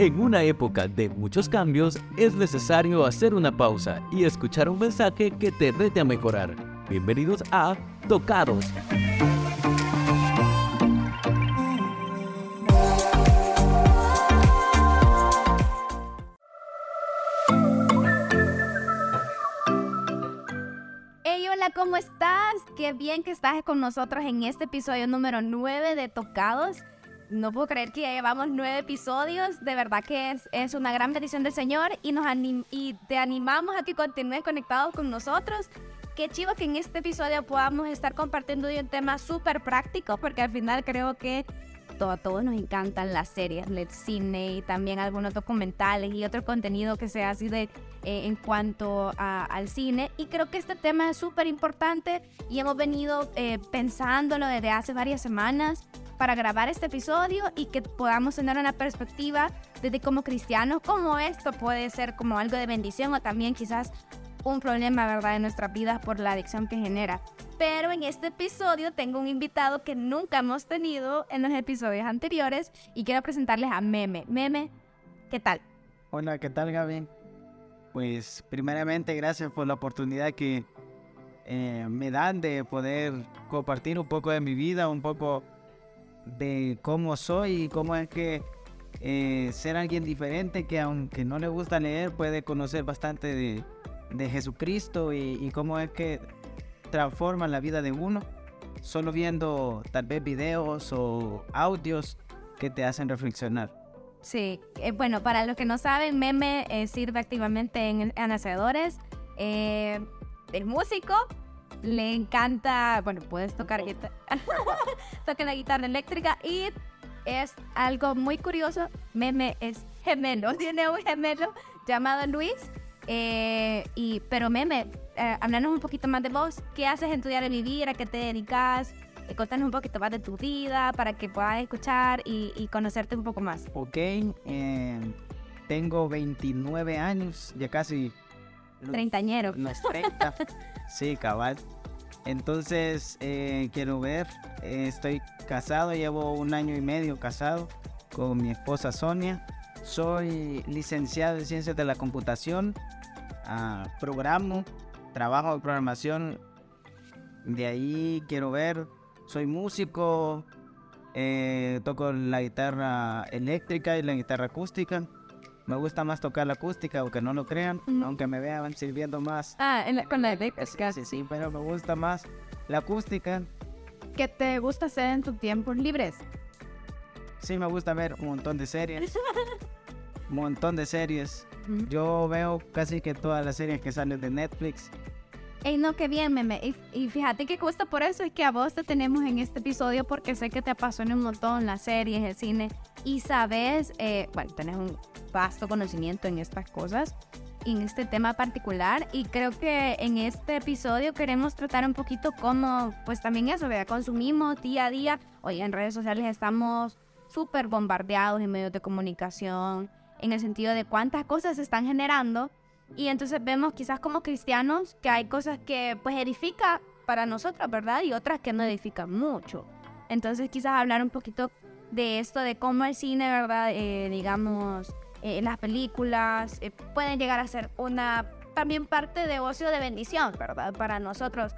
En una época de muchos cambios, es necesario hacer una pausa y escuchar un mensaje que te rete a mejorar. Bienvenidos a Tocados. Hey, hola, ¿cómo estás? Qué bien que estás con nosotros en este episodio número 9 de Tocados. No puedo creer que ya llevamos nueve episodios. De verdad que es, es una gran bendición del Señor y, nos anim- y te animamos a que continúes conectado con nosotros. Qué chivo que en este episodio podamos estar compartiendo un tema súper práctico, porque al final creo que todo, a todos nos encantan las series, el cine y también algunos documentales y otro contenido que sea así de eh, en cuanto al cine. Y creo que este tema es súper importante y hemos venido eh, pensándolo desde hace varias semanas para grabar este episodio y que podamos tener una perspectiva desde como cristianos, cómo esto puede ser como algo de bendición o también quizás un problema, ¿verdad?, en nuestras vidas por la adicción que genera. Pero en este episodio tengo un invitado que nunca hemos tenido en los episodios anteriores y quiero presentarles a Meme. Meme, ¿qué tal? Hola, ¿qué tal Gaby? Pues primeramente gracias por la oportunidad que eh, me dan de poder compartir un poco de mi vida, un poco de cómo soy y cómo es que eh, ser alguien diferente que aunque no le gusta leer puede conocer bastante de, de Jesucristo y, y cómo es que transforma la vida de uno solo viendo tal vez videos o audios que te hacen reflexionar. Sí, eh, bueno, para los que no saben, Meme eh, sirve activamente en, en Hacedores. Eh, es músico, le encanta, bueno, puedes tocar guitarra, toca la guitarra eléctrica y es algo muy curioso, Meme es gemelo, tiene un gemelo llamado Luis. eh, y, pero Meme, eh, háblanos un poquito más de vos, ¿qué haces en tu diario vivir? ¿A qué te dedicas? Eh, Contanos un poquito más de tu vida para que puedas escuchar y, y conocerte un poco más. Ok, eh, tengo 29 años, ya casi Treintañero. los 30. sí, cabal. Entonces, eh, quiero ver, eh, estoy casado, llevo un año y medio casado con mi esposa Sonia. Soy licenciado en Ciencias de la Computación, ah, programo, trabajo de programación. De ahí quiero ver, soy músico, eh, toco la guitarra eléctrica y la guitarra acústica. Me gusta más tocar la acústica, aunque no lo crean, Ujú. aunque me vean sirviendo más. Ah, en la- con la de Sí, sí, pero me gusta más la acústica. ¿Qué te gusta hacer en tus tiempos libres? Sí, me gusta ver un montón de series. Un montón de series. Ujú. Yo veo casi que todas las series que salen de Netflix. Ey, no, qué bien, meme. Y, y fíjate que justo por eso es que a vos te tenemos en este episodio porque sé que te apasiona un montón las series, el cine y sabes, eh, bueno, tenés un vasto conocimiento en estas cosas, en este tema particular y creo que en este episodio queremos tratar un poquito cómo, pues también eso, ¿verdad? Consumimos día a día. Hoy en redes sociales estamos súper bombardeados en medios de comunicación, en el sentido de cuántas cosas se están generando y entonces vemos quizás como cristianos que hay cosas que pues edifica para nosotros, ¿verdad? Y otras que no edifican mucho. Entonces quizás hablar un poquito de esto, de cómo el cine, ¿verdad? Eh, digamos, eh, las películas eh, pueden llegar a ser una también parte de ocio de bendición, ¿verdad? Para nosotros.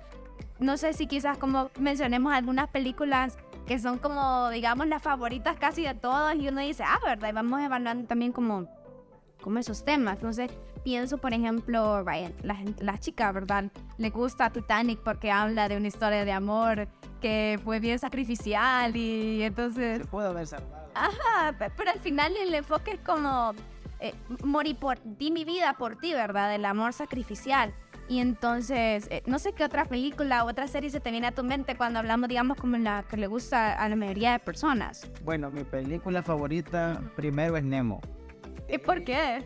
No sé si quizás como mencionemos algunas películas que son como, digamos, las favoritas casi de todos y uno dice, ah, ¿verdad? Y vamos evaluando también como, como esos temas. Entonces, pienso, por ejemplo, Ryan, la, la chica, ¿verdad? Le gusta Titanic porque habla de una historia de amor que fue bien sacrificial y entonces... Se puede haber salvado. Ajá, pe- pero al final el enfoque es como eh, morir por ti, mi vida por ti, ¿verdad? El amor sacrificial. Y entonces, eh, no sé qué otra película o otra serie se te viene a tu mente cuando hablamos, digamos, como la que le gusta a la mayoría de personas. Bueno, mi película favorita primero es Nemo. ¿Y por qué?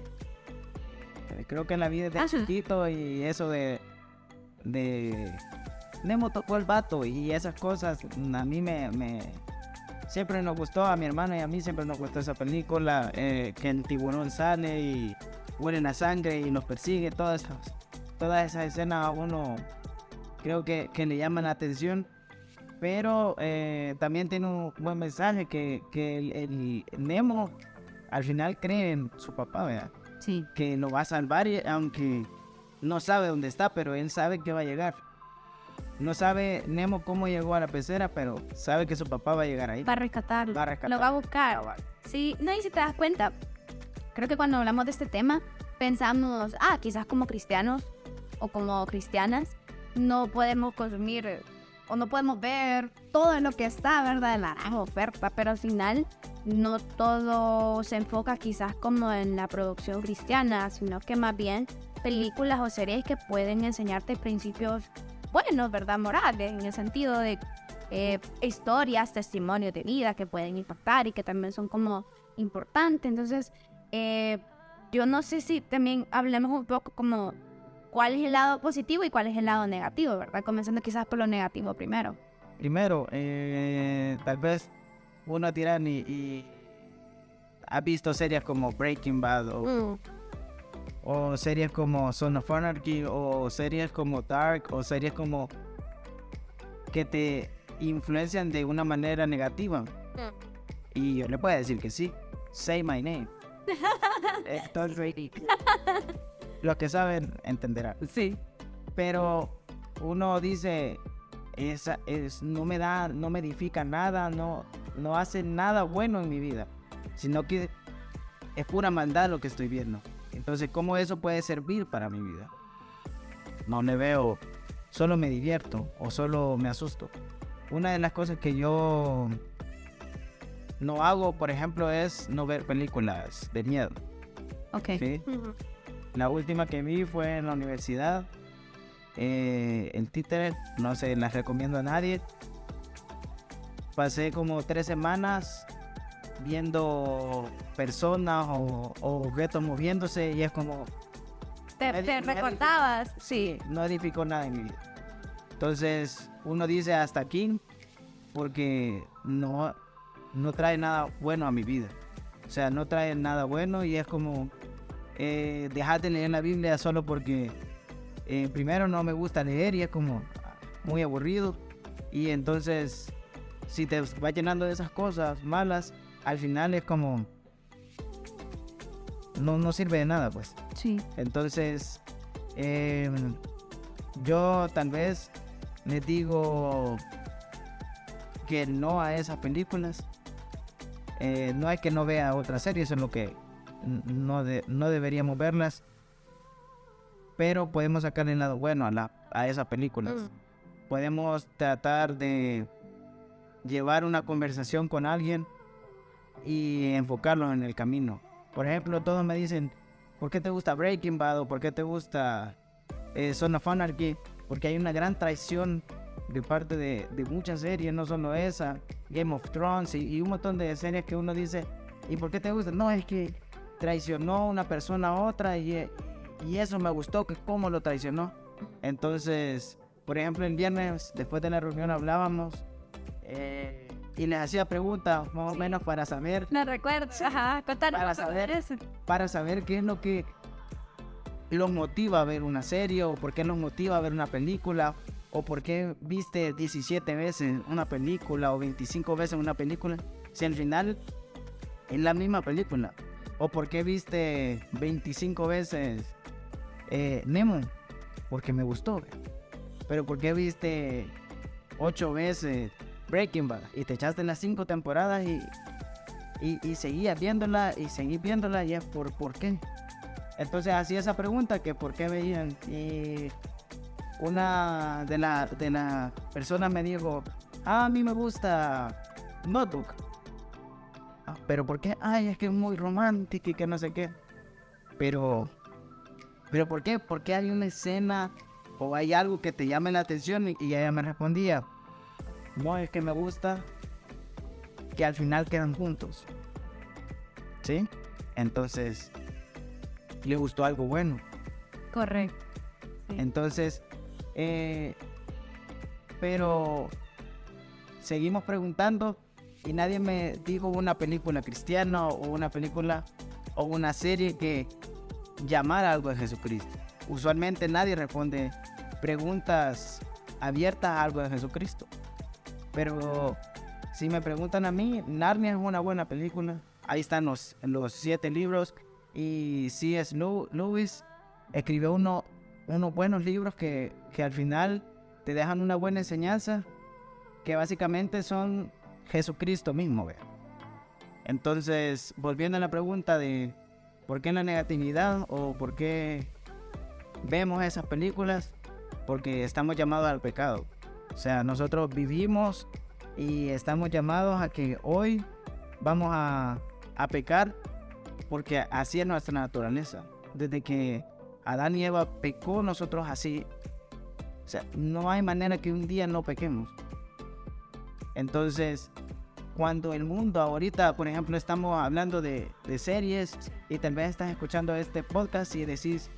Eh, Creo que la vi desde Ajá. chiquito y eso de, de Nemo tocó el vato y esas cosas a mí me, me- siempre nos gustó, a mi hermana y a mí siempre nos gustó esa película, eh, que el tiburón sale y huele a sangre y nos persigue, todas esas, todas esas escenas a uno creo que, que le llaman la atención. Pero eh, también tiene un buen mensaje que, que el, el Nemo al final cree en su papá, ¿verdad? Sí. Que lo va a salvar, y- aunque no sabe dónde está, pero él sabe que va a llegar. No sabe Nemo cómo llegó a la pecera, pero sabe que su papá va a llegar ahí. Va a rescatarlo. Va a rescatar. Lo va a buscar. Sí, no, y si te das cuenta, creo que cuando hablamos de este tema, pensamos, ah, quizás como cristianos o como cristianas, no podemos consumir o no podemos ver todo lo que está, ¿verdad? En la gran oferta, pero al final no todo se enfoca quizás como en la producción cristiana, sino que más bien películas o series que pueden enseñarte principios buenos, ¿verdad? Morales, en el sentido de eh, historias, testimonios de vida que pueden impactar y que también son como importantes. Entonces, eh, yo no sé si también hablemos un poco como cuál es el lado positivo y cuál es el lado negativo, ¿verdad? Comenzando quizás por lo negativo primero. Primero, eh, tal vez uno dirá y, y ha visto series como Breaking Bad o, o series como Son of Anarchy o series como Dark o series como que te influencian de una manera negativa. Y yo le puedo decir que sí. Say my name. Entonces, los que saben entenderán. Sí. Pero uno dice, esa es, no me da, no me edifica nada, no, no hace nada bueno en mi vida, sino que es pura maldad lo que estoy viendo. Entonces, ¿cómo eso puede servir para mi vida? No me veo, solo me divierto o solo me asusto. Una de las cosas que yo no hago, por ejemplo, es no ver películas de miedo. Ok. ¿sí? La última que vi fue en la universidad. Eh, el títere, no se las recomiendo a nadie. Pasé como tres semanas viendo personas o, o objetos moviéndose y es como, ¿Te, recordabas? sí, no edificó nada en mi vida. Entonces uno dice hasta aquí porque no, no trae nada bueno a mi vida. O sea, no trae nada bueno y es como eh, dejar de leer la Biblia solo porque eh, primero no me gusta leer y es como muy aburrido. Y entonces, si te vas llenando de esas cosas malas, al final es como... No, no sirve de nada, pues. Sí. Entonces, em, yo tal vez les digo que no a esas películas. Eh, no hay que no vea otras series, en lo que no, de- no deberíamos verlas. Pero podemos sacar el lado bueno a, la, a esas películas. Podemos tratar de llevar una conversación con alguien y enfocarlos en el camino. Por ejemplo, todos me dicen, ¿por qué te gusta Breaking Bad o por qué te gusta eh, Son of Anarchy? Porque hay una gran traición de parte de, de muchas series, no solo esa, Game of Thrones y, y un montón de series que uno dice, ¿y por qué te gusta? No, es que traicionó una persona a otra y, eh, y eso me gustó, que cómo lo traicionó. Entonces, por ejemplo, el viernes, después de la reunión, hablábamos eh, y les hacía preguntas más o menos para saber No recuerdo. Ajá, contanos. Para saber. para saber qué es lo que los motiva a ver una serie o por qué los motiva a ver una película o por qué viste 17 veces una película o 25 veces una película si al final es la misma película o por qué viste 25 veces eh, Nemo porque me gustó pero por qué viste 8 veces Breaking Bad y te echaste las 5 temporadas y y, y seguía viéndola y seguí viéndola y es por, por qué. Entonces hacía esa pregunta que por qué veían y una de las de la personas me dijo, "Ah, a mí me gusta Notebook. "Ah, pero ¿por qué? Ay, es que es muy romántico y que no sé qué. Pero, pero ¿por qué? Porque hay una escena o hay algo que te llame la atención y, y ella me respondía, no, es que me gusta que al final quedan juntos. ¿Sí? Entonces, le gustó algo bueno. Correcto. Sí. Entonces, eh, pero seguimos preguntando y nadie me dijo una película cristiana o una película o una serie que llamara algo de Jesucristo. Usualmente nadie responde preguntas abiertas a algo de Jesucristo. Pero si me preguntan a mí, Narnia es una buena película. ahí están los, los siete libros. Y C.S. Lew- Lewis escribió uno, unos buenos libros que, que al final te dejan una buena enseñanza, que básicamente son Jesucristo mismo. ¿ve? Entonces, volviendo a la pregunta de por qué la negatividad o por qué vemos esas películas, porque estamos llamados al pecado. O sea, nosotros vivimos y estamos llamados a que hoy vamos a, a pecar porque así es nuestra naturaleza. Desde que Adán y Eva pecó, nosotros así. O sea, no hay manera que un día no pequemos. Entonces, cuando el mundo ahorita, por ejemplo, estamos hablando de, de series y tal vez estás escuchando este podcast y decís,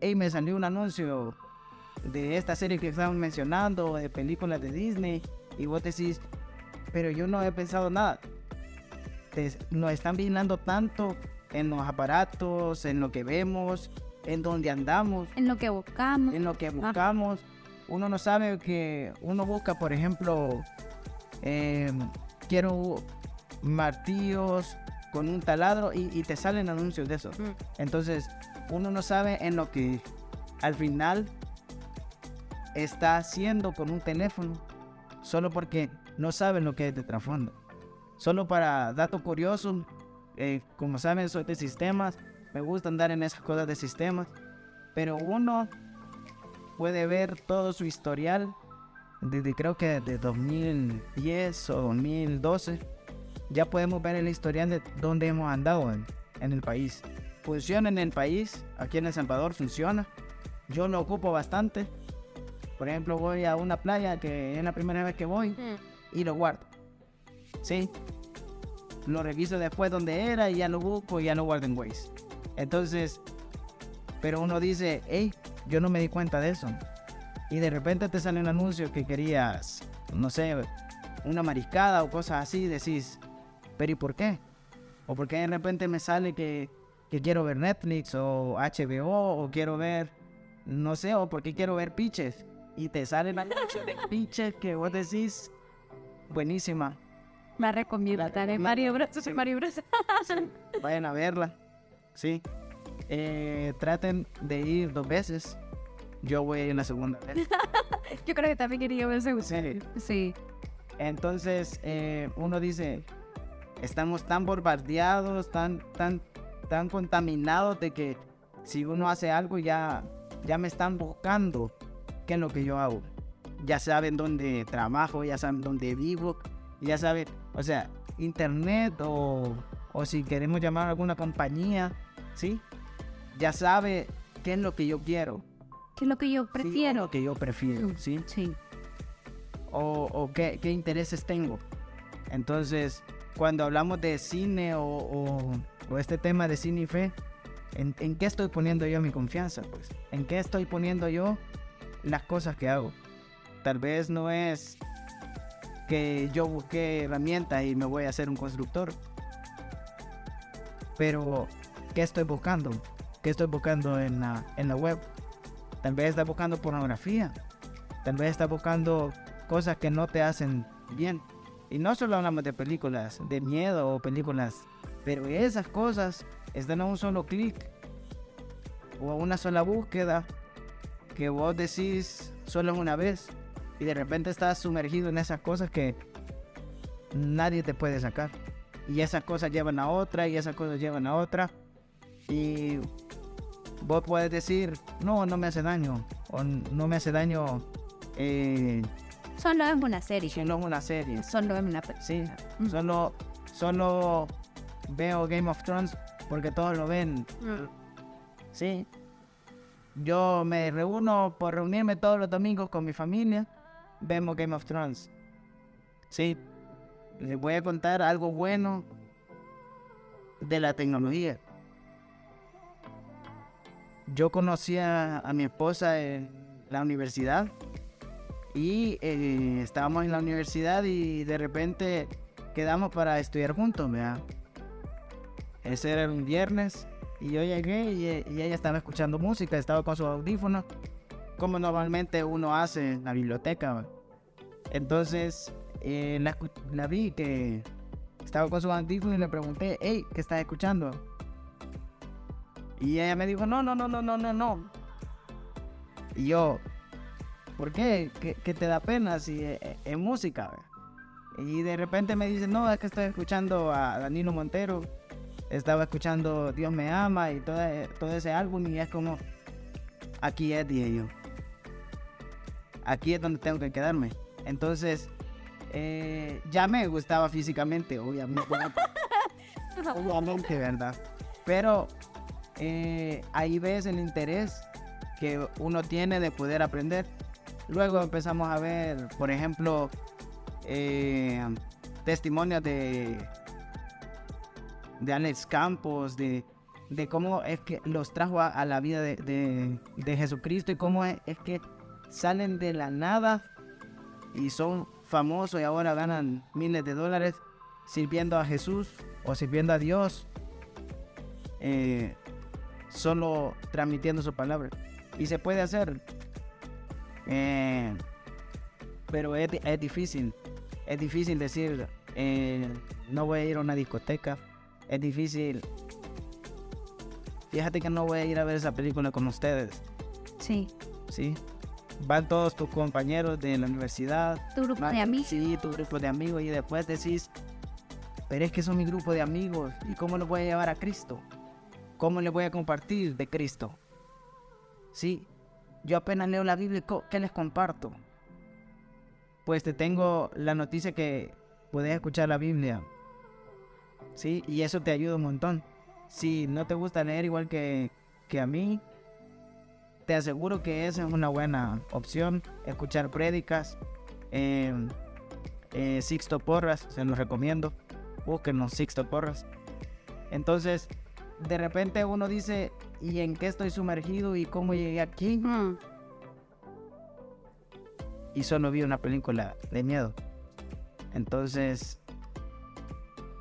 hey, me salió un anuncio de esta serie que estaban mencionando, de películas de Disney, y vos decís, pero yo no he pensado nada. Te- nos están vigilando tanto en los aparatos, en lo que vemos, en donde andamos, En lo que buscamos. en lo que buscamos. Uno no sabe que uno busca, por ejemplo, eh, quiero martillos con un taladro y, y te salen anuncios de eso. Mm. Entonces, uno no sabe en lo que al final está haciendo con un teléfono, solo porque no saben lo que es de trasfondo. Solo para datos curiosos, eh, como saben, soy de sistemas, me gusta andar en esas cosas de sistemas, pero uno puede ver todo su historial desde creo que de 2010 o 2012. Ya podemos ver el historial de dónde hemos andado en, en el país. Funciona en el país, aquí en El Salvador funciona. Yo lo ocupo bastante. Por ejemplo, voy a una playa que es la primera vez que voy Mm. y lo guardo. Sí. Lo reviso después donde era y ya lo busco y ya lo guardo en Waze. Entonces, pero uno dice, hey, yo no me di cuenta de eso. Y de repente te sale un anuncio que querías, no sé, una mariscada o cosas así, y decís, pero ¿y por qué? O porque de repente me sale que, que quiero ver Netflix o HBO o quiero ver, no sé, o porque quiero ver Pitches. Y te sale el anuncio de Pitches que vos decís, buenísima, La recomiendo. La. Mario Bros. Soy Mario Bros. vayan a verla. Sí. Eh, traten de ir dos veces. Yo voy ir la segunda vez. Yo creo que también quería ver ese Sí. Sí. Entonces, eh, uno dice, estamos tan bombardeados, tan, tan, tan contaminados de que si uno hace algo ya, ya me están buscando qué es lo que yo hago. Ya saben dónde trabajo, ya saben dónde vivo, ya saben, o sea, internet o, o si queremos llamar a alguna compañía, ¿sí? Ya sabe qué es lo que yo quiero. ¿Qué es lo que yo ¿sí? O prefiero? lo que yo prefiero, ¿sí? Sí. o, o qué, qué intereses tengo. Entonces, cuando hablamos de cine o, o- o este tema de cine y fe, ¿en, en qué estoy poniendo yo mi confianza? Pues, ¿en qué estoy poniendo yo las cosas que hago? Tal vez no es que yo busqué herramientas y me voy a hacer un constructor. Pero, ¿qué estoy buscando? ¿Qué estoy buscando en la, en la web? Tal vez está buscando pornografía. Tal vez está buscando cosas que no te hacen bien. Y no solo hablamos de películas de miedo o películas, pero esas cosas están a un solo clic o a una sola búsqueda que vos decís solo una vez y de repente estás sumergido en esas cosas que nadie te puede sacar. Y esas cosas llevan a otra y esas cosas llevan a otra. Y vos puedes decir, no, no me hace daño. O no me hace daño eh, Solo es una serie. solo es una serie. Solo es una. Sí, Mm. solo, solo veo Game of Thrones porque todos lo ven. Sí. Yo me reúno por reunirme todos los domingos con mi familia. Vemos Game of Thrones. Sí. Les voy a contar algo bueno de la tecnología. Yo conocí a, a mi esposa en la universidad y eh, estábamos en la universidad y de repente quedamos para estudiar juntos. Ese era un viernes y yo llegué y, ella estaba escuchando música, estaba con sus audífonos, como normalmente uno hace en la biblioteca. Entonces eh, la, vi que Estaba con su audífono y le pregunté, hey, ¿qué estás escuchando? Y ella me dijo, no, no, no, no, no, no, no. Y yo, ¿por qué? ¿Qué, te da pena si es, es música? Y de repente me dice, no, es que estoy escuchando a Danilo Montero. Estaba escuchando Dios me ama y todo, todo ese álbum y es como, aquí es, dije yo. Aquí es donde tengo que quedarme. Entonces, eh, ya me gustaba físicamente, obviamente. obviamente, ¿verdad? Pero eh, ahí ves el interés que uno tiene de poder aprender. Luego empezamos a ver, por ejemplo, eh, testimonios de, de Alex Campos, de, de cómo es que los trajo a, la vida de, de- de Jesucristo y cómo es, que salen de la nada y son famosos y ahora ganan miles de dólares sirviendo a Jesús o sirviendo a Dios, eh, solo transmitiendo su palabra. Y se puede hacer, eh, pero es, es difícil. Es difícil decir, eh, no voy a ir a una discoteca. Es difícil. Fíjate que no voy a ir a ver esa película con ustedes, Sí. ¿sí? Van todos tus compañeros de la universidad, Tu grupo de amigos. Sí, tu grupo de amigos y después decís, pero es que son mi grupo de amigos y cómo los voy a llevar a Cristo. ¿Cómo les voy a compartir de Cristo? Sí, yo apenas leo la Biblia, ¿qué les comparto? Pues te tengo la noticia que puedes escuchar la Biblia. Sí, y eso te ayuda un montón. Si no te gusta leer igual que, que a mí, te aseguro que esa es una buena opción. Escuchar prédicas. eh, eh, Sixto Porras, se los recomiendo. Búsquenos Sixto Porras. Entonces, de repente uno dice, ¿y en qué estoy sumergido y cómo llegué aquí? Mm. Y solo vi una película de miedo. Entonces,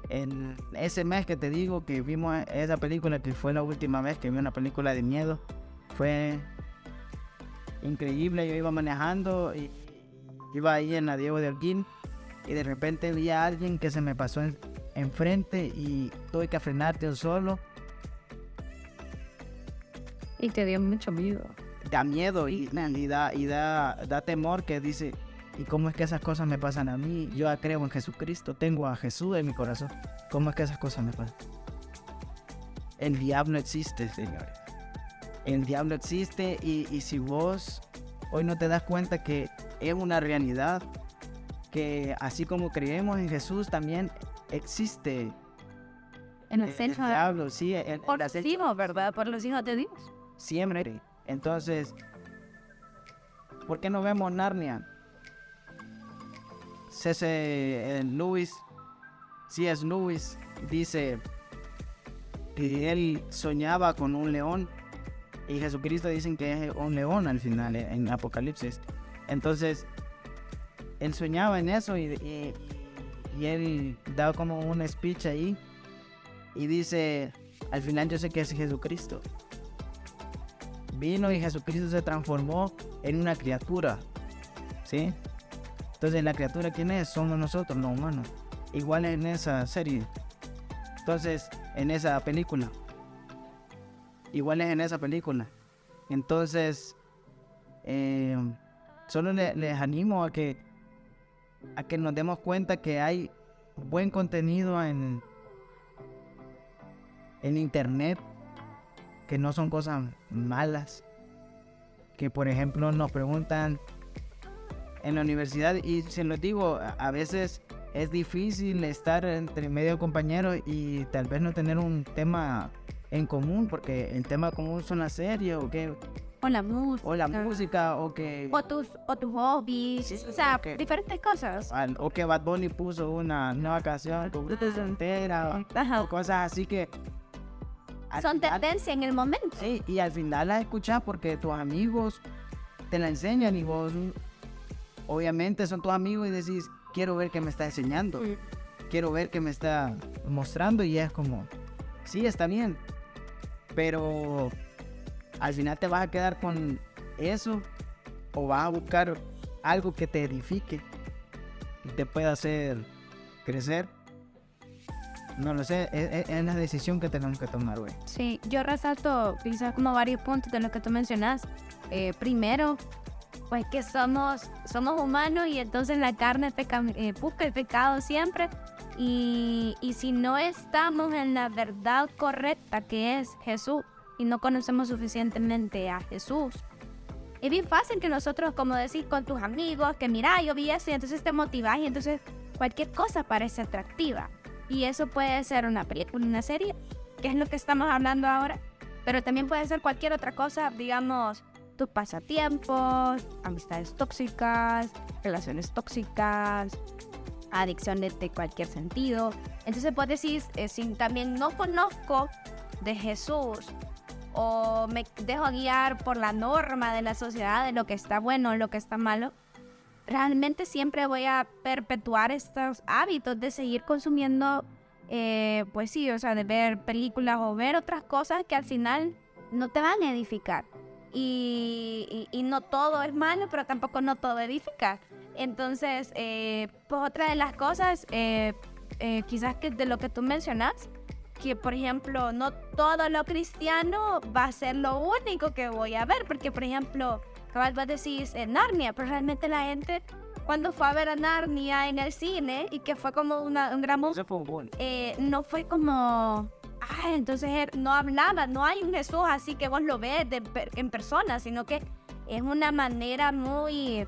en ese mes que te digo que vimos esa película, que fue la última vez que vi una película de miedo, fue increíble. Yo iba manejando y iba ahí en la Diego de Holguín y de repente vi a alguien que se me pasó en- enfrente y tuve que frenarte yo solo. Y te dio mucho miedo. Da miedo y, y da, y da, da temor que dice, ¿y cómo es que esas cosas me pasan a mí? Yo creo en Jesucristo, tengo a Jesús en mi corazón. ¿Cómo es que esas cosas me pasan? El diablo existe, señores. El diablo existe y, y si vos hoy no te das cuenta que es una realidad, que así como creemos en Jesús, también existe En el, el el centro. diablo, sí, el- Por los hijos, ¿verdad? Por los hijos de Dios. siempre. Entonces, ¿por qué no vemos Narnia? C.S. Lewis, C.S. Lewis dice que él soñaba con un león y Jesucristo dicen que es un león al final eh, en Apocalipsis. Entonces, él soñaba en eso y, y- y él da como un speech ahí y dice, al final yo sé que es Jesucristo vino y Jesucristo se transformó en una criatura. ¿Sí? Entonces, ¿la criatura quién es? Somos nosotros, los humanos. Igual en esa serie. Entonces, en esa película. Igual es en esa película. Entonces, eh, solo le- les animo a que, a que nos demos cuenta que hay buen contenido en, en internet que no son cosas malas. Que por ejemplo nos preguntan en la universidad y se los digo, a- veces es difícil estar entre medio compañeros y tal vez no tener un tema en común porque el tema común son las series o que O la música. o la música o que O tus, o tus hobbies. Sí, o sea, diferentes cosas. o que Bad Bunny puso una nueva canción entera o cosas así que Son final- tendencia en el momento. Sí, y al final la escuchas porque tus amigos te la enseñan y vos obviamente son tus amigos y decís, quiero ver qué me está enseñando, Mm. quiero ver qué me está mostrando y es como, sí, está bien, pero al final te vas a quedar con eso o vas a buscar algo que te edifique y te pueda hacer crecer. No lo sé, es, es- es la decisión que tenemos que tomar, güey. Sí, yo resalto quizás como varios puntos de lo que tú mencionas. Eh, primero, pues que somos, somos humanos y entonces la carne peca- eh, busca el pecado siempre. Y, y si no estamos en la verdad correcta que es Jesús y no conocemos suficientemente a Jesús, es bien fácil que nosotros, como decís con tus amigos, que mira, yo vi eso y entonces te motivás y entonces cualquier cosa parece atractiva. Y eso puede ser una película, una serie, que es lo que estamos hablando ahora, pero también puede ser cualquier otra cosa, digamos, tus pasatiempos, amistades tóxicas, relaciones tóxicas, adicciones de cualquier sentido. Entonces vos decís, eh, si también no conozco de Jesús o me dejo guiar por la norma de la sociedad de lo que está bueno lo que está malo, realmente siempre voy a perpetuar estos hábitos de seguir consumiendo, eh, pues sí, o sea, de ver películas o ver otras cosas que al final no te van a edificar. Y, y- y no todo es malo, pero tampoco no todo edifica. Entonces, eh, pues otra de las cosas, eh, eh, quizás que de lo que tú mencionas, que por ejemplo, no todo lo cristiano va a ser lo único que voy a ver, porque por ejemplo, cabal vos decís en Narnia, pero realmente la gente cuando fue a ver a Narnia en el cine y que fue como una, un gran boom. eh, no fue como, entonces él no hablaba, no hay un Jesús así que vos lo ves en persona, sino que es una manera muy,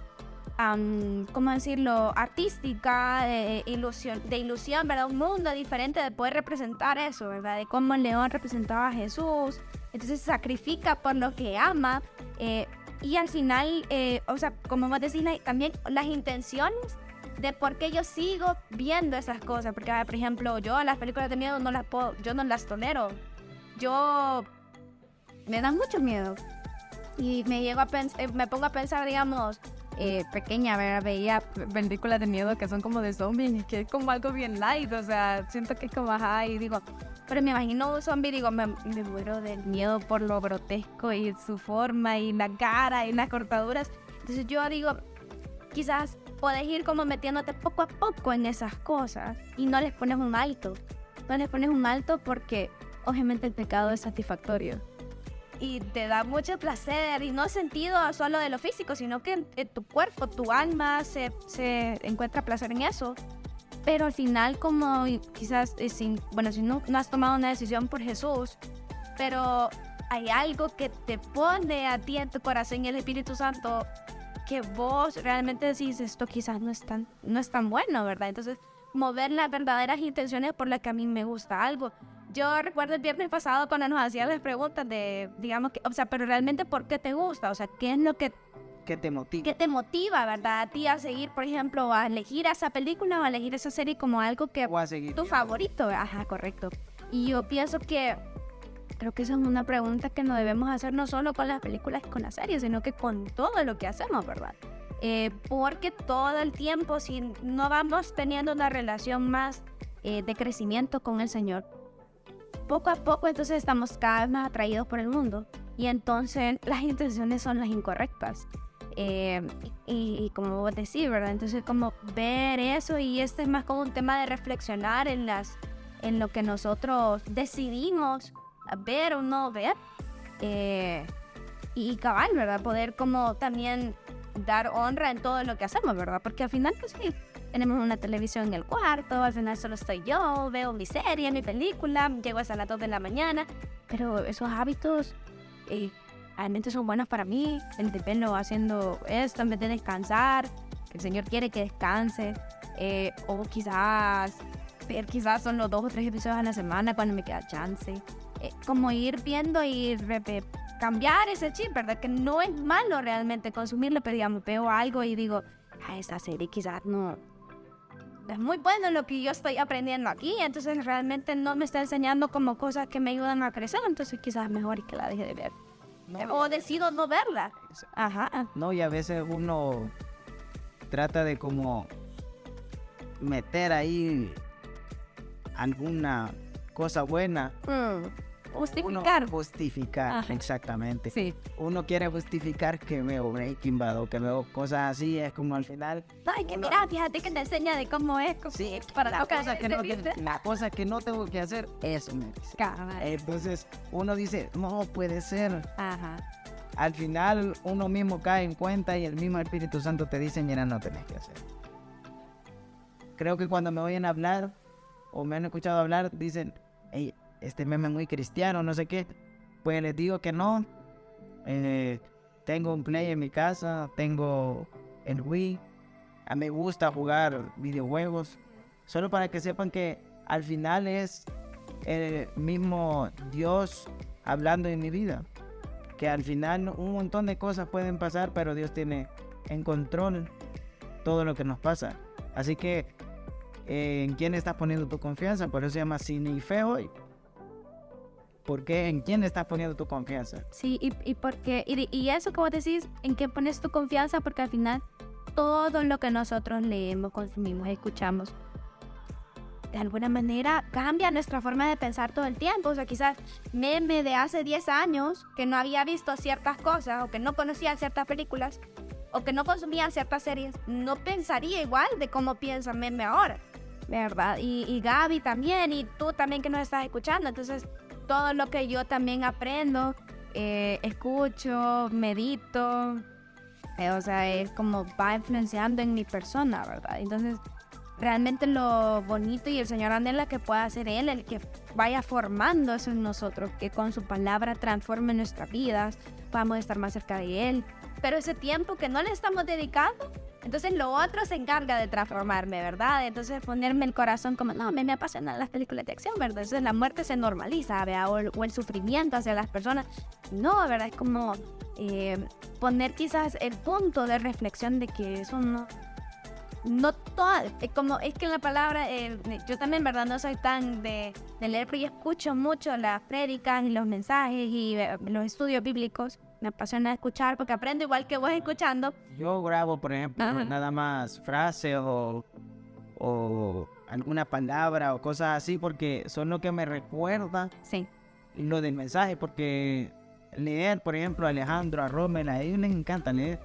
am, ¿cómo decirlo?, artística, de ilusión, de ilusión, ¿verdad? Un mundo diferente de poder representar eso, ¿verdad? De cómo el león representaba a Jesús, entonces sacrifica por lo que ama. eh, y al final, eh, o sea, como vos decís, también las intenciones de por qué yo sigo viendo esas cosas. Porque, ah, por ejemplo, yo las películas de miedo no las puedo, yo no las tolero. Yo me dan mucho miedo. Y me llego a eh, me pongo a pensar, digamos, eh, pequeña, veía películas de miedo que son como de zombies y que es como algo bien light, o sea, siento que es como ajá y digo, pero me imagino un zombie digo, me, me muero del miedo por lo grotesco y su forma y la cara y las cortaduras. Entonces yo digo, quizás puedes ir como metiéndote poco a poco en esas cosas y no les pones un alto. No les pones un alto porque obviamente el pecado es satisfactorio. Y te da mucho placer y no sentido solo de lo físico, sino que en, en tu cuerpo, tu alma se, se encuentra placer en eso. Pero al final como quizás, eh, sin, bueno, si no, no has tomado una decisión por Jesús, pero hay algo que te pone a ti en tu corazón y el Espíritu Santo que vos realmente decís esto quizás no es tan, no es tan bueno, ¿verdad? Entonces, mover las verdaderas intenciones por las que a mí me gusta algo. Yo recuerdo el viernes pasado cuando nos hacían las preguntas de, digamos, que, o sea, pero realmente ¿por qué te gusta? O sea, ¿qué es lo que ¿Qué te motiva? ¿Qué te motiva, verdad, a ti a seguir, por ejemplo, a elegir esa película o a elegir esa serie como algo que Voy a seguir. tu favorito? Ajá, correcto. Y yo pienso que creo que esa es una pregunta que no debemos hacer no solo con las películas y con las series, sino que con todo lo que hacemos, ¿verdad? Eh, porque todo el tiempo, si no vamos teniendo una relación más eh, de crecimiento con el Señor, poco a poco entonces estamos cada vez más atraídos por el mundo y entonces las intenciones son las incorrectas. Eh, y, y como vos decís, ¿verdad? Entonces como ver eso y este es más como un tema de reflexionar en las en lo que nosotros decidimos ver o no ver eh, y, cabal, ¿verdad? Poder como también dar honra en todo lo que hacemos, ¿verdad? Porque al final pues sí, tenemos una televisión en el cuarto, al final solo estoy yo, veo mi serie, mi película, llego hasta las 2 de la mañana, pero esos hábitos eh, realmente son buenos para mí, el de haciendo esto en vez de descansar, que el Señor quiere que descanse, eh, o quizás ver quizás son los dos o tres episodios a la semana cuando me queda chance, eh, como ir viendo y repe- cambiar ese chip, ¿verdad? Que no es malo realmente consumirlo, pero digamos, veo algo y digo, ah, esta serie quizás no, es muy bueno lo que yo estoy aprendiendo aquí, entonces realmente no me está enseñando como cosas que me ayudan a crecer, entonces quizás es mejor que la deje de ver. No, O decido no verla. Ajá. no, y a veces uno trata de como meter ahí alguna cosa buena Mm, justificar. Uno justificar, Ajá. exactamente. Sí. Uno quiere justificar que veo Breaking Bad o que veo cosas así, es como al final. Ay, que mira, fíjate que te enseña de cómo es. cómo- Sí, para la cosa, que no, la cosa que no tengo que hacer, eso me dice. Entonces uno dice, no puede ser. Ajá. Al final uno mismo cae en cuenta y el mismo Espíritu Santo te dice, mira, no tenés que hacer. Creo que cuando me oyen hablar o me han escuchado hablar, dicen, "Ey, este meme muy cristiano, no sé qué. Pues les digo que no. Eh, tengo un play en mi casa, tengo el Wii. A mí me gusta jugar videojuegos. Solo para que sepan que al final es el mismo Dios hablando en mi vida. Que al final un montón de cosas pueden pasar, pero Dios tiene en control todo lo que nos pasa. Así que, eh, ¿en quién estás poniendo tu confianza? Por eso se llama cine y fe hoy. ¿Por qué? ¿En quién estás poniendo tu confianza? Sí, y, y porque, y, y eso vos decís, ¿en qué pones tu confianza? Porque al final todo lo que nosotros leemos, consumimos, escuchamos, de alguna manera cambia nuestra forma de pensar todo el tiempo. O sea, quizás meme de hace 10 años que no había visto ciertas cosas o que no conocía ciertas películas o que no consumía ciertas series, no pensaría igual de cómo piensa meme ahora, ¿verdad? Y, y Gaby también, y tú también que nos estás escuchando. Entonces, todo lo que yo también aprendo, eh, escucho, medito, eh, o sea, es como va influenciando en mi persona, ¿verdad? Entonces, realmente lo bonito y el Señor anhela que pueda ser Él el que vaya formando eso en nosotros, que con su palabra transforme nuestras vidas, podamos estar más cerca de Él. Pero ese tiempo que no le estamos dedicando, entonces lo otro se encarga de transformarme, ¿verdad? Entonces ponerme el corazón como, no, me, me apasionan las películas de acción, ¿verdad? Entonces la muerte se normaliza, ¿verdad? O el, o el sufrimiento hacia las personas. No, ¿verdad? Es como eh, poner quizás el punto de reflexión de que eso no, no toda, es como, es que la palabra, eh, yo también, ¿verdad? No soy tan de, de leer, pero yo escucho mucho las prédicas y los mensajes y eh, los estudios bíblicos. Me apasiona escuchar porque aprendo igual que vos escuchando. Yo grabo, por ejemplo, Ajá. nada más frases o, o alguna palabra o cosas así porque son lo que me recuerda Sí, lo del mensaje, porque leer, por ejemplo, a Alejandro, a Rommel, a ellos les encanta leer.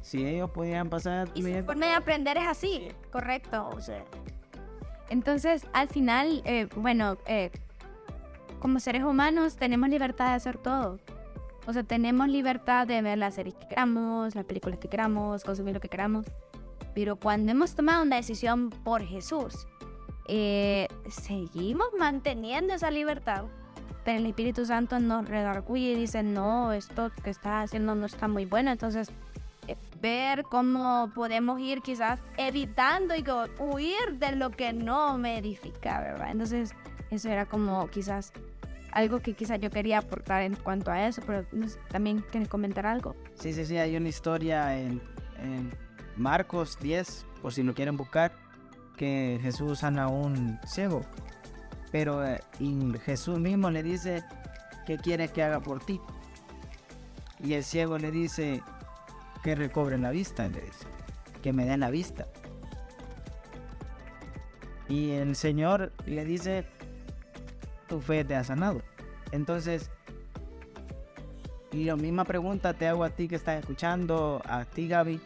Si ellos pudieran pasar... y su forma de aprender es así, correcto. O sea. Entonces, al final, eh, bueno, eh, como seres humanos tenemos libertad de hacer todo. O sea, tenemos libertad de ver las series que queramos, las películas que queramos, consumir lo que queramos. Pero cuando hemos tomado una decisión por Jesús, eh, seguimos manteniendo esa libertad. Pero el Espíritu Santo nos redarguye y dice, no, esto que estás haciendo no está muy bueno. Entonces, eh, ver cómo podemos ir quizás evitando y huir de lo que no me edifica, ¿verdad? Entonces, eso era como quizás algo que quizás yo quería aportar en cuanto a eso, pero también quieres comentar algo. Sí, sí, sí, hay una historia en, Marcos 10, por si lo quieren buscar, que Jesús sana a un ciego. Pero eh, y Jesús mismo le dice, ¿qué quieres que haga por ti? Y el ciego le dice, que recobre la vista, le dice, que me den la vista. Y el Señor le dice, tu fe te ha sanado. Entonces, y la misma pregunta te hago a ti que estás escuchando, a ti Gaby,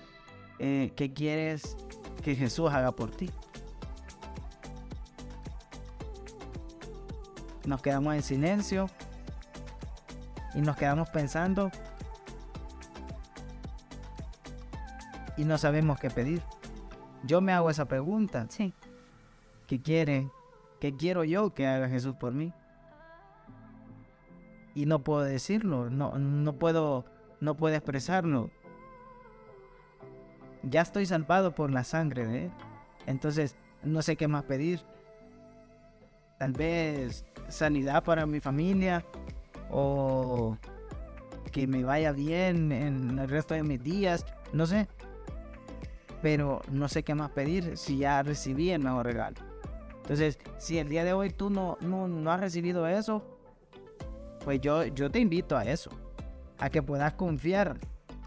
eh, ¿qué quieres que Jesús haga por ti? Nos quedamos en silencio y nos quedamos pensando y no sabemos qué pedir. Yo me hago esa pregunta, Sí. ¿qué quiere? ¿Qué quiero yo que haga Jesús por mí? Y no puedo decirlo, no, no puedo, no puedo expresarlo. Ya estoy salvado por la sangre de Él. Entonces, no sé qué más pedir. Tal vez sanidad para mi familia o que me vaya bien en el resto de mis días, no sé. Pero no sé qué más pedir si ya recibí el nuevo regalo. Entonces, si el día de hoy tú no, no, no has recibido eso, pues yo, yo te invito a eso. A que puedas confiar.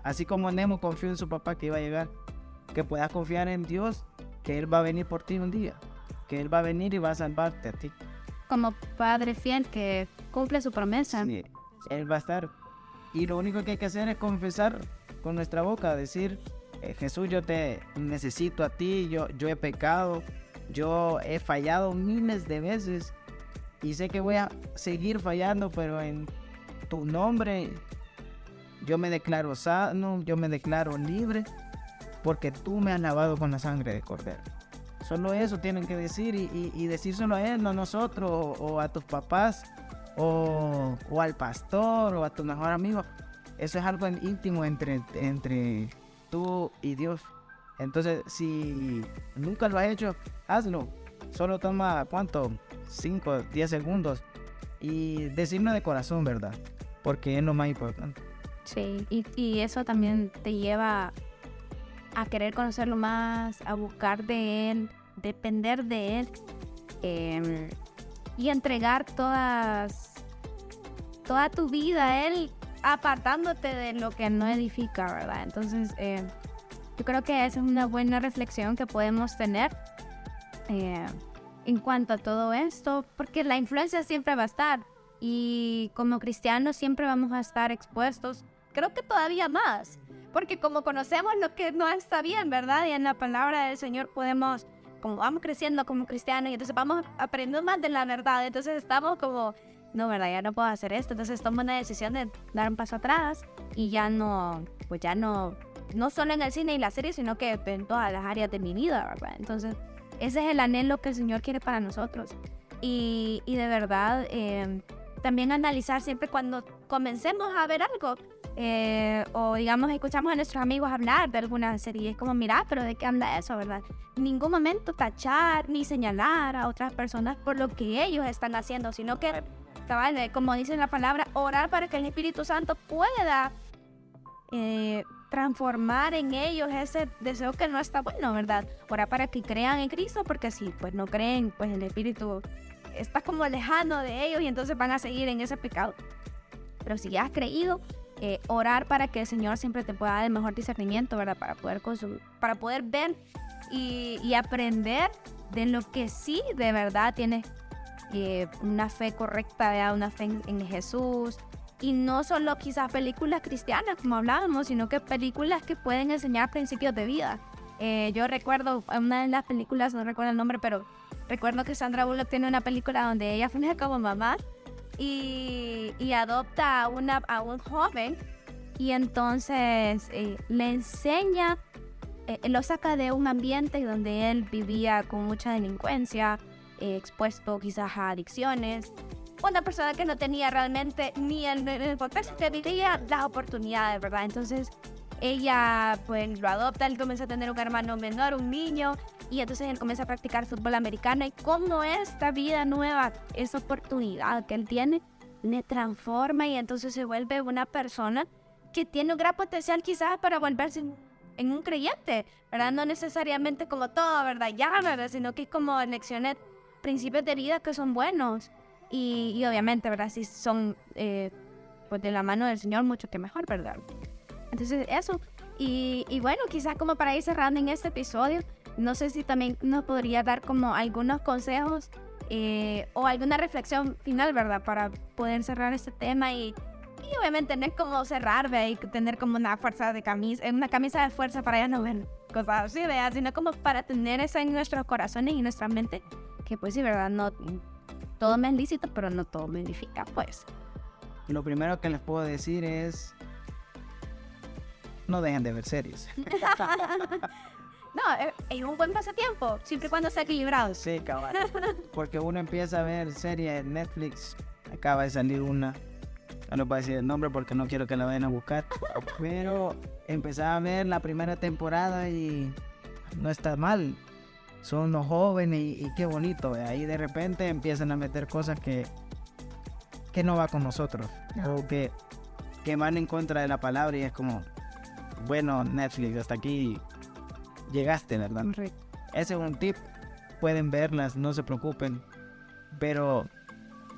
Así como Nemo confió en su papá que iba a llegar. Que puedas confiar en Dios. Que Él va a venir por ti un día. Que Él va a venir y va a salvarte a ti. como padre fiel que cumple su promesa. Sí, Él va a estar. Y lo único que hay que hacer es confesar con nuestra boca, decir, eh, Jesús, yo te necesito a ti, yo, yo he pecado, yo he fallado miles de veces y sé que voy a seguir fallando, pero en tu nombre yo me declaro sano, yo me declaro libre, porque tú me has lavado con la sangre de cordero. Solo eso tienen que decir y, y- y decírselo a él, no a nosotros, o, o a tus papás, o, o al pastor, o a tu mejor amigo. Eso es algo íntimo entre, entre tú y Dios. Entonces, si nunca lo has hecho, hazlo. Solo toma, ¿cuánto? 5, 10 segundos. Y decirlo de corazón, ¿verdad? Porque es lo más importante. Sí, y, eso también te lleva a querer conocerlo más, a buscar de él, depender de él em, y entregar todas, toda tu vida a él, apartándote de lo que no edifica, ¿verdad? Entonces, em, yo creo que esa es una buena reflexión que podemos tener eh, en cuanto a todo esto, porque la influencia siempre va a estar y como cristianos siempre vamos a estar expuestos, creo que todavía más, porque como conocemos lo que no está bien, ¿verdad? Y en la palabra del Señor podemos, como vamos creciendo como cristianos, y entonces vamos aprendiendo más de la verdad, entonces estamos como, no, ¿verdad? Ya no puedo hacer esto, entonces tomo una decisión de dar un paso atrás y ya no, pues ya no, no solo en el cine y la serie, sino que en todas las áreas de mi vida, ¿verdad? Entonces, ese es el anhelo que el Señor quiere para nosotros. Y, y de verdad, eh, también analizar siempre cuando comencemos a ver algo, eh, o digamos, escuchamos a nuestros amigos hablar de alguna serie, es como, mira, pero ¿de qué anda eso, verdad? Ningún momento tachar ni señalar a otras personas por lo que ellos están haciendo, sino que, como dice la palabra, orar para que el Espíritu Santo pueda eh, transformar en ellos ese deseo que no está bueno, ¿verdad? Orar para que crean en Cristo, porque si pues no creen, pues el Espíritu está como lejano de ellos y entonces van a seguir en ese pecado. Pero si ya has creído, eh, orar para que el Señor siempre te pueda dar el mejor discernimiento, ¿verdad? Para poder, consum- para poder ver y, aprender de lo que sí de verdad tienes eh, una fe correcta, ¿verdad? una fe en Jesús. Y no solo quizás películas cristianas, como hablábamos, sino que películas que pueden enseñar principios de vida. Eh, yo recuerdo una de las películas, no recuerdo el nombre, pero recuerdo que Sandra Bullock tiene una película donde ella funge como mamá y, y adopta a, una, a un joven y entonces eh, le enseña, eh, lo saca de un ambiente donde él vivía con mucha delincuencia, eh, expuesto quizás a adicciones. Una persona que no tenía realmente ni el, el contexto que vivía las oportunidades, ¿verdad? Entonces ella pues lo adopta, él comienza a tener un hermano menor, un niño, y entonces él comienza a practicar fútbol americano y cómo esta vida nueva, esa oportunidad que él tiene, le transforma y entonces se vuelve una persona que tiene un gran potencial quizás para volverse en- en un creyente, ¿verdad? No necesariamente como todo, ¿verdad? Ya, ¿verdad? Sino que es como lecciones, principios de vida que son buenos y, y obviamente, ¿verdad? Si son eh, pues de la mano del Señor, mucho que mejor, ¿verdad? Entonces, eso. Y, bueno, quizás como para ir cerrando en este episodio, no sé si también nos podría dar como algunos consejos eh, o alguna reflexión final, ¿verdad? Para poder cerrar este tema y, y obviamente no es como cerrar, ¿verdad? Y tener como una fuerza de camisa, una camisa de fuerza para ya no ver cosas así, ¿verdad? Sino como para tener eso en nuestros corazones y nuestra mente, que pues sí, ¿verdad? No, todo me es lícito, pero no todo me edifica, pues. Lo primero que les puedo decir es, no dejen de ver series. No, es- es un buen pasatiempo, siempre y cuando sea equilibrado. Sí, cabal. Porque uno empieza a ver series en Netflix, acaba de salir una, no a decir el nombre porque no quiero que la vayan a buscar, pero empezaba a ver la primera temporada y no está mal. Son los jóvenes y, y qué bonito. Ahí de repente empiezan a meter cosas que, que no va con nosotros o que, que van en contra de la palabra y es como, bueno, Netflix, hasta aquí llegaste, ¿verdad? Ese es un tip. Pueden verlas, no se preocupen. Pero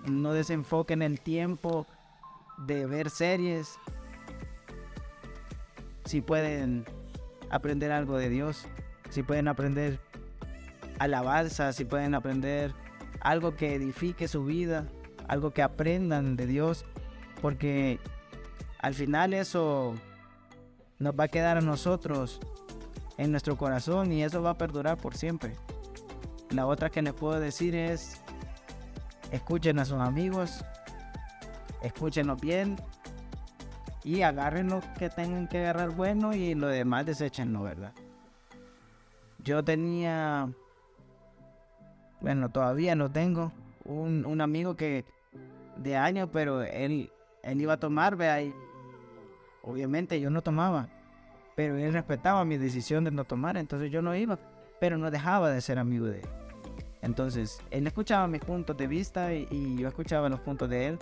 no desenfoquen el tiempo de ver series. Si pueden aprender algo de Dios, si pueden aprender alabanza, si pueden aprender algo que edifique su vida, algo que aprendan de Dios, porque al final eso nos va a quedar a nosotros en nuestro corazón y eso va a perdurar por siempre. La otra que les puedo decir es, escuchen a sus amigos, escúchenlos bien y agarren lo que tengan que agarrar bueno y lo demás deséchenlo, ¿verdad? Yo tenía, bueno, todavía no tengo, un, un amigo que de años, pero él, él iba a tomar, vea, y obviamente yo no tomaba, pero él respetaba mi decisión de no tomar, entonces yo no iba, pero no dejaba de ser amigo de él. Entonces, él escuchaba mis puntos de vista y, yo escuchaba los puntos de él.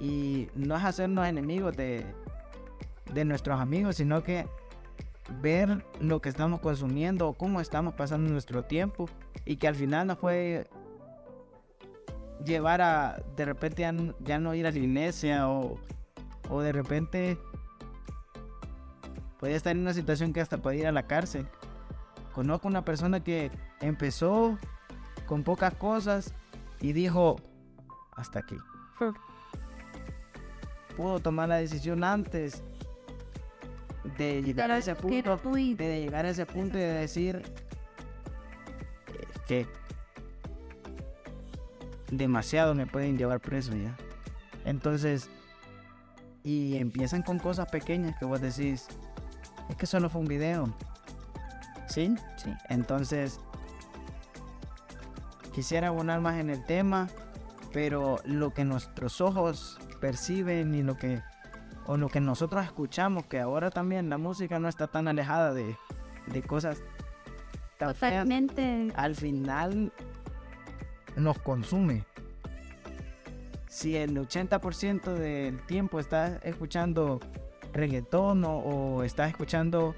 Y no es hacernos enemigos de, de nuestros amigos, sino que ver lo que estamos consumiendo o cómo estamos pasando nuestro tiempo y que al final nos puede llevar a de repente ya, no ir a la iglesia o, o de repente puede estar en una situación que hasta puede ir a la cárcel. Conozco una persona que empezó con pocas cosas y dijo, hasta aquí. Pudo tomar la decisión antes de llegar a ese punto, de llegar a ese punto y de decir que demasiado me pueden llevar preso ya. Entonces, y empiezan con cosas pequeñas que vos decís, es que solo fue un video. ¿Sí? Sí. Entonces, quisiera abonar más en el tema, pero lo que nuestros ojos perciben y lo que o lo que nosotros escuchamos, que ahora también la música no está tan alejada de, de cosas tan Totalmente. al final nos consume. Si el 80% del tiempo estás escuchando reggaetón o, o estás escuchando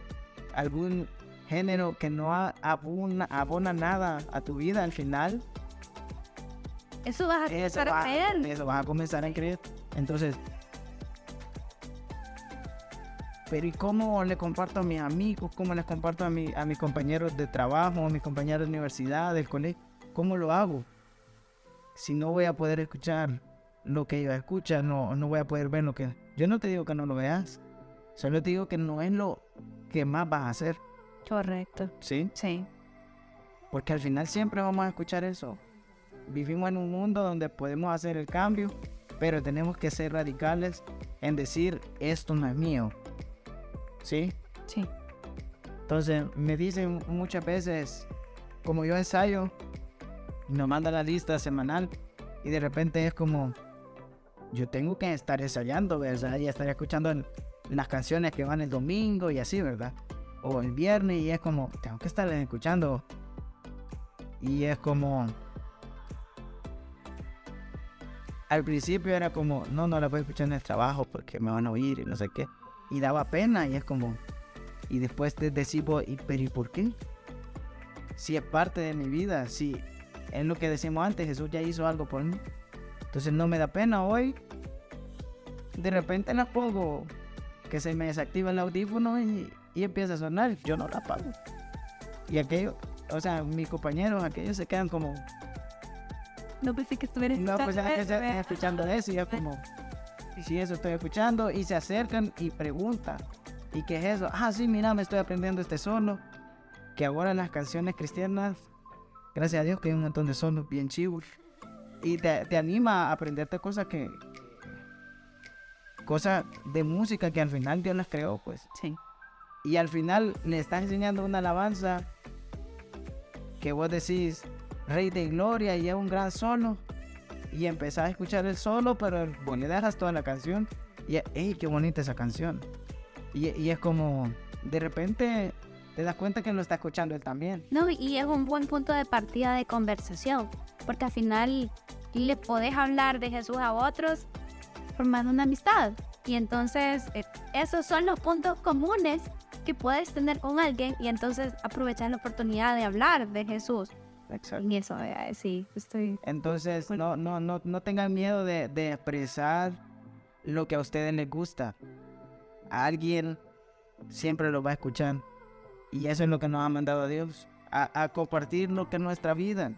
algún género que no abona, abona nada a tu vida al final. Eso vas a comenzar a creer. Eso vas a comenzar a creer. Entonces, pero ¿y cómo le comparto a mis amigos? ¿Cómo les comparto a, mi, a mis compañeros de trabajo, a mis compañeros de universidad, del colegio? ¿Cómo lo hago? Si no voy a poder escuchar lo que ellos escuchan, no, no voy a poder ver lo que... Yo no te digo que no lo veas, solo te digo que no es lo que más vas a hacer. Correcto. ¿Sí? Sí. Porque al final siempre vamos a escuchar eso. Vivimos en un mundo donde podemos hacer el cambio, pero tenemos que ser radicales en decir, esto no es mío. ¿Sí? Sí. Entonces me dicen muchas veces, como yo ensayo, nos manda la lista semanal y de repente es como, yo tengo que estar ensayando, ¿verdad? Y estar escuchando las canciones que van el domingo y así, ¿verdad? o el viernes y es como, tengo que estar escuchando. Y es como... Al principio era como, no, no la voy a escuchar en el trabajo porque me van a oír y no sé qué. Y daba pena y es como... Y después te decimos, ¿y, pero ¿y por qué? Si es parte de mi vida, si es lo que decimos antes, Jesús ya hizo algo por mí. Entonces no me da pena hoy. De repente la pongo, que se me desactiva el audífono y, y empieza a sonar, yo no la apago. Y aquello, o sea, mis compañeros, aquellos se quedan como... No pensé que estuvieran escuchando. No, pues que escuchando eso y ya como... Sí, eso estoy escuchando y se acercan y preguntan. ¿Y qué es eso? Ah, sí, mira, me estoy aprendiendo este solo. Que ahora las canciones cristianas, gracias a Dios que hay un montón de solos bien chivos. Y te, te anima a aprenderte cosas que... Cosas de música que al final Dios las creó, pues. Sí y al final le estás enseñando una alabanza que vos decís, Rey de Gloria, y es un gran solo. Y empezás a escuchar el solo, pero vos le dejas toda la canción. Y, ¡ey, qué bonita esa canción! Y, y, es como, de repente te das cuenta que lo está escuchando él también. No, y es un buen punto de partida de conversación, porque al final le podés hablar de Jesús a otros formando una amistad. Y entonces, eh, esos son los puntos comunes que puedes tener con alguien y entonces aprovechar la oportunidad de hablar de Jesús. Exacto. Y eso, eh, sí, estoy... Entonces, no, no, no, no tengan miedo de, expresar lo que a ustedes les gusta. alguien siempre lo va a escuchar. Y eso es lo que nos ha mandado Dios, a, a compartir lo que es nuestra vida.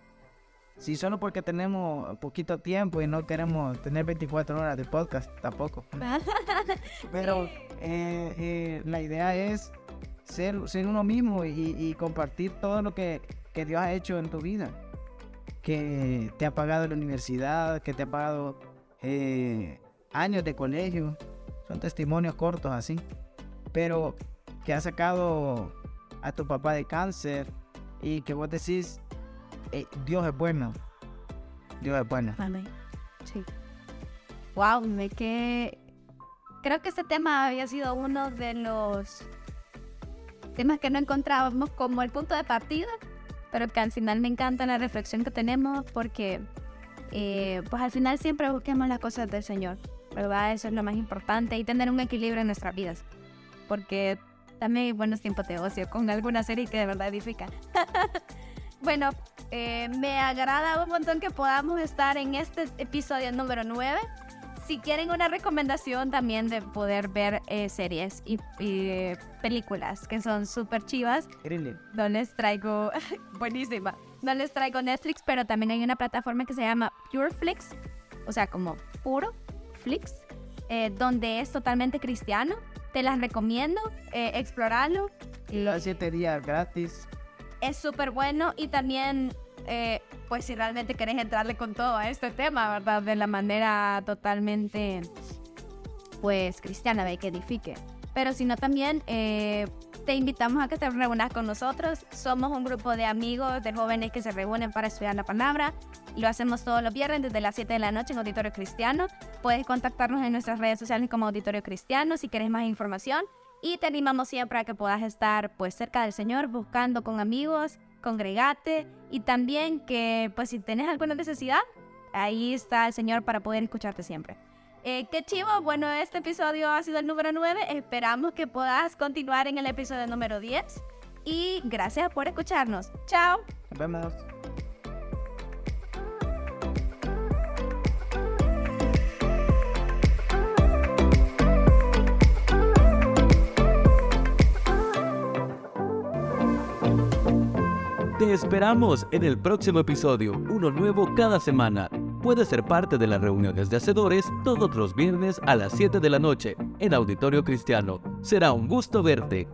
si solo porque tenemos poquito tiempo y no queremos tener 24 horas de podcast, tampoco. Pero eh, eh, la idea es ser, ser uno mismo y, y compartir todo lo que, que Dios ha hecho en tu vida. Que te ha pagado la universidad, que te ha pagado eh, años de colegio. Son testimonios cortos así. Pero que ha sacado a tu papá de cáncer y que vos decís, eh, Dios es bueno. Dios es bueno. Amén. Sí. Wow, me que creo que este tema había sido uno de los temas que no encontrábamos como el punto de partida, pero que al final me encanta la reflexión que tenemos porque eh, pues al final siempre busquemos las cosas del Señor, ¿verdad? Eso es lo más importante y tener un equilibrio en nuestras vidas, porque también hay buenos tiempos de ocio con alguna serie que de verdad edifica. bueno, eh, me agrada un montón que podamos estar en este episodio número 9 si quieren una recomendación también de poder ver eh, series y, y, películas que son súper chivas, no les traigo, buenísima, no les traigo Netflix, pero también hay una plataforma que se llama PureFlix, o sea, como puro Flix, eh, donde es totalmente cristiano. Te las recomiendo, eh, explorarlo. Los siete días gratis. Es súper bueno y también eh, pues si realmente querés entrarle con todo a este tema, ¿verdad? De la manera totalmente, pues, cristiana, de que edifique. Pero si no, también eh, te invitamos a que te reúnas con nosotros. Somos un grupo de amigos, de jóvenes que se reúnen para estudiar la palabra. Lo hacemos todos los viernes desde las 7 de la noche en Auditorio Cristiano. Puedes contactarnos en nuestras redes sociales como Auditorio Cristiano si quieres más información. Y te animamos siempre a que puedas estar pues cerca del Señor, buscando con amigos, congregate y también que pues si tienes alguna necesidad, ahí está el Señor para poder escucharte siempre. Eh, qué chivo, bueno, este episodio ha sido el número 9, esperamos que puedas continuar en el episodio número 10 y gracias por escucharnos. Chao. Nos vemos. Te esperamos en el próximo episodio, uno nuevo cada semana. Puedes ser parte de las reuniones de hacedores todos los viernes a las 7 de la noche en Auditorio Cristiano. Será un gusto verte.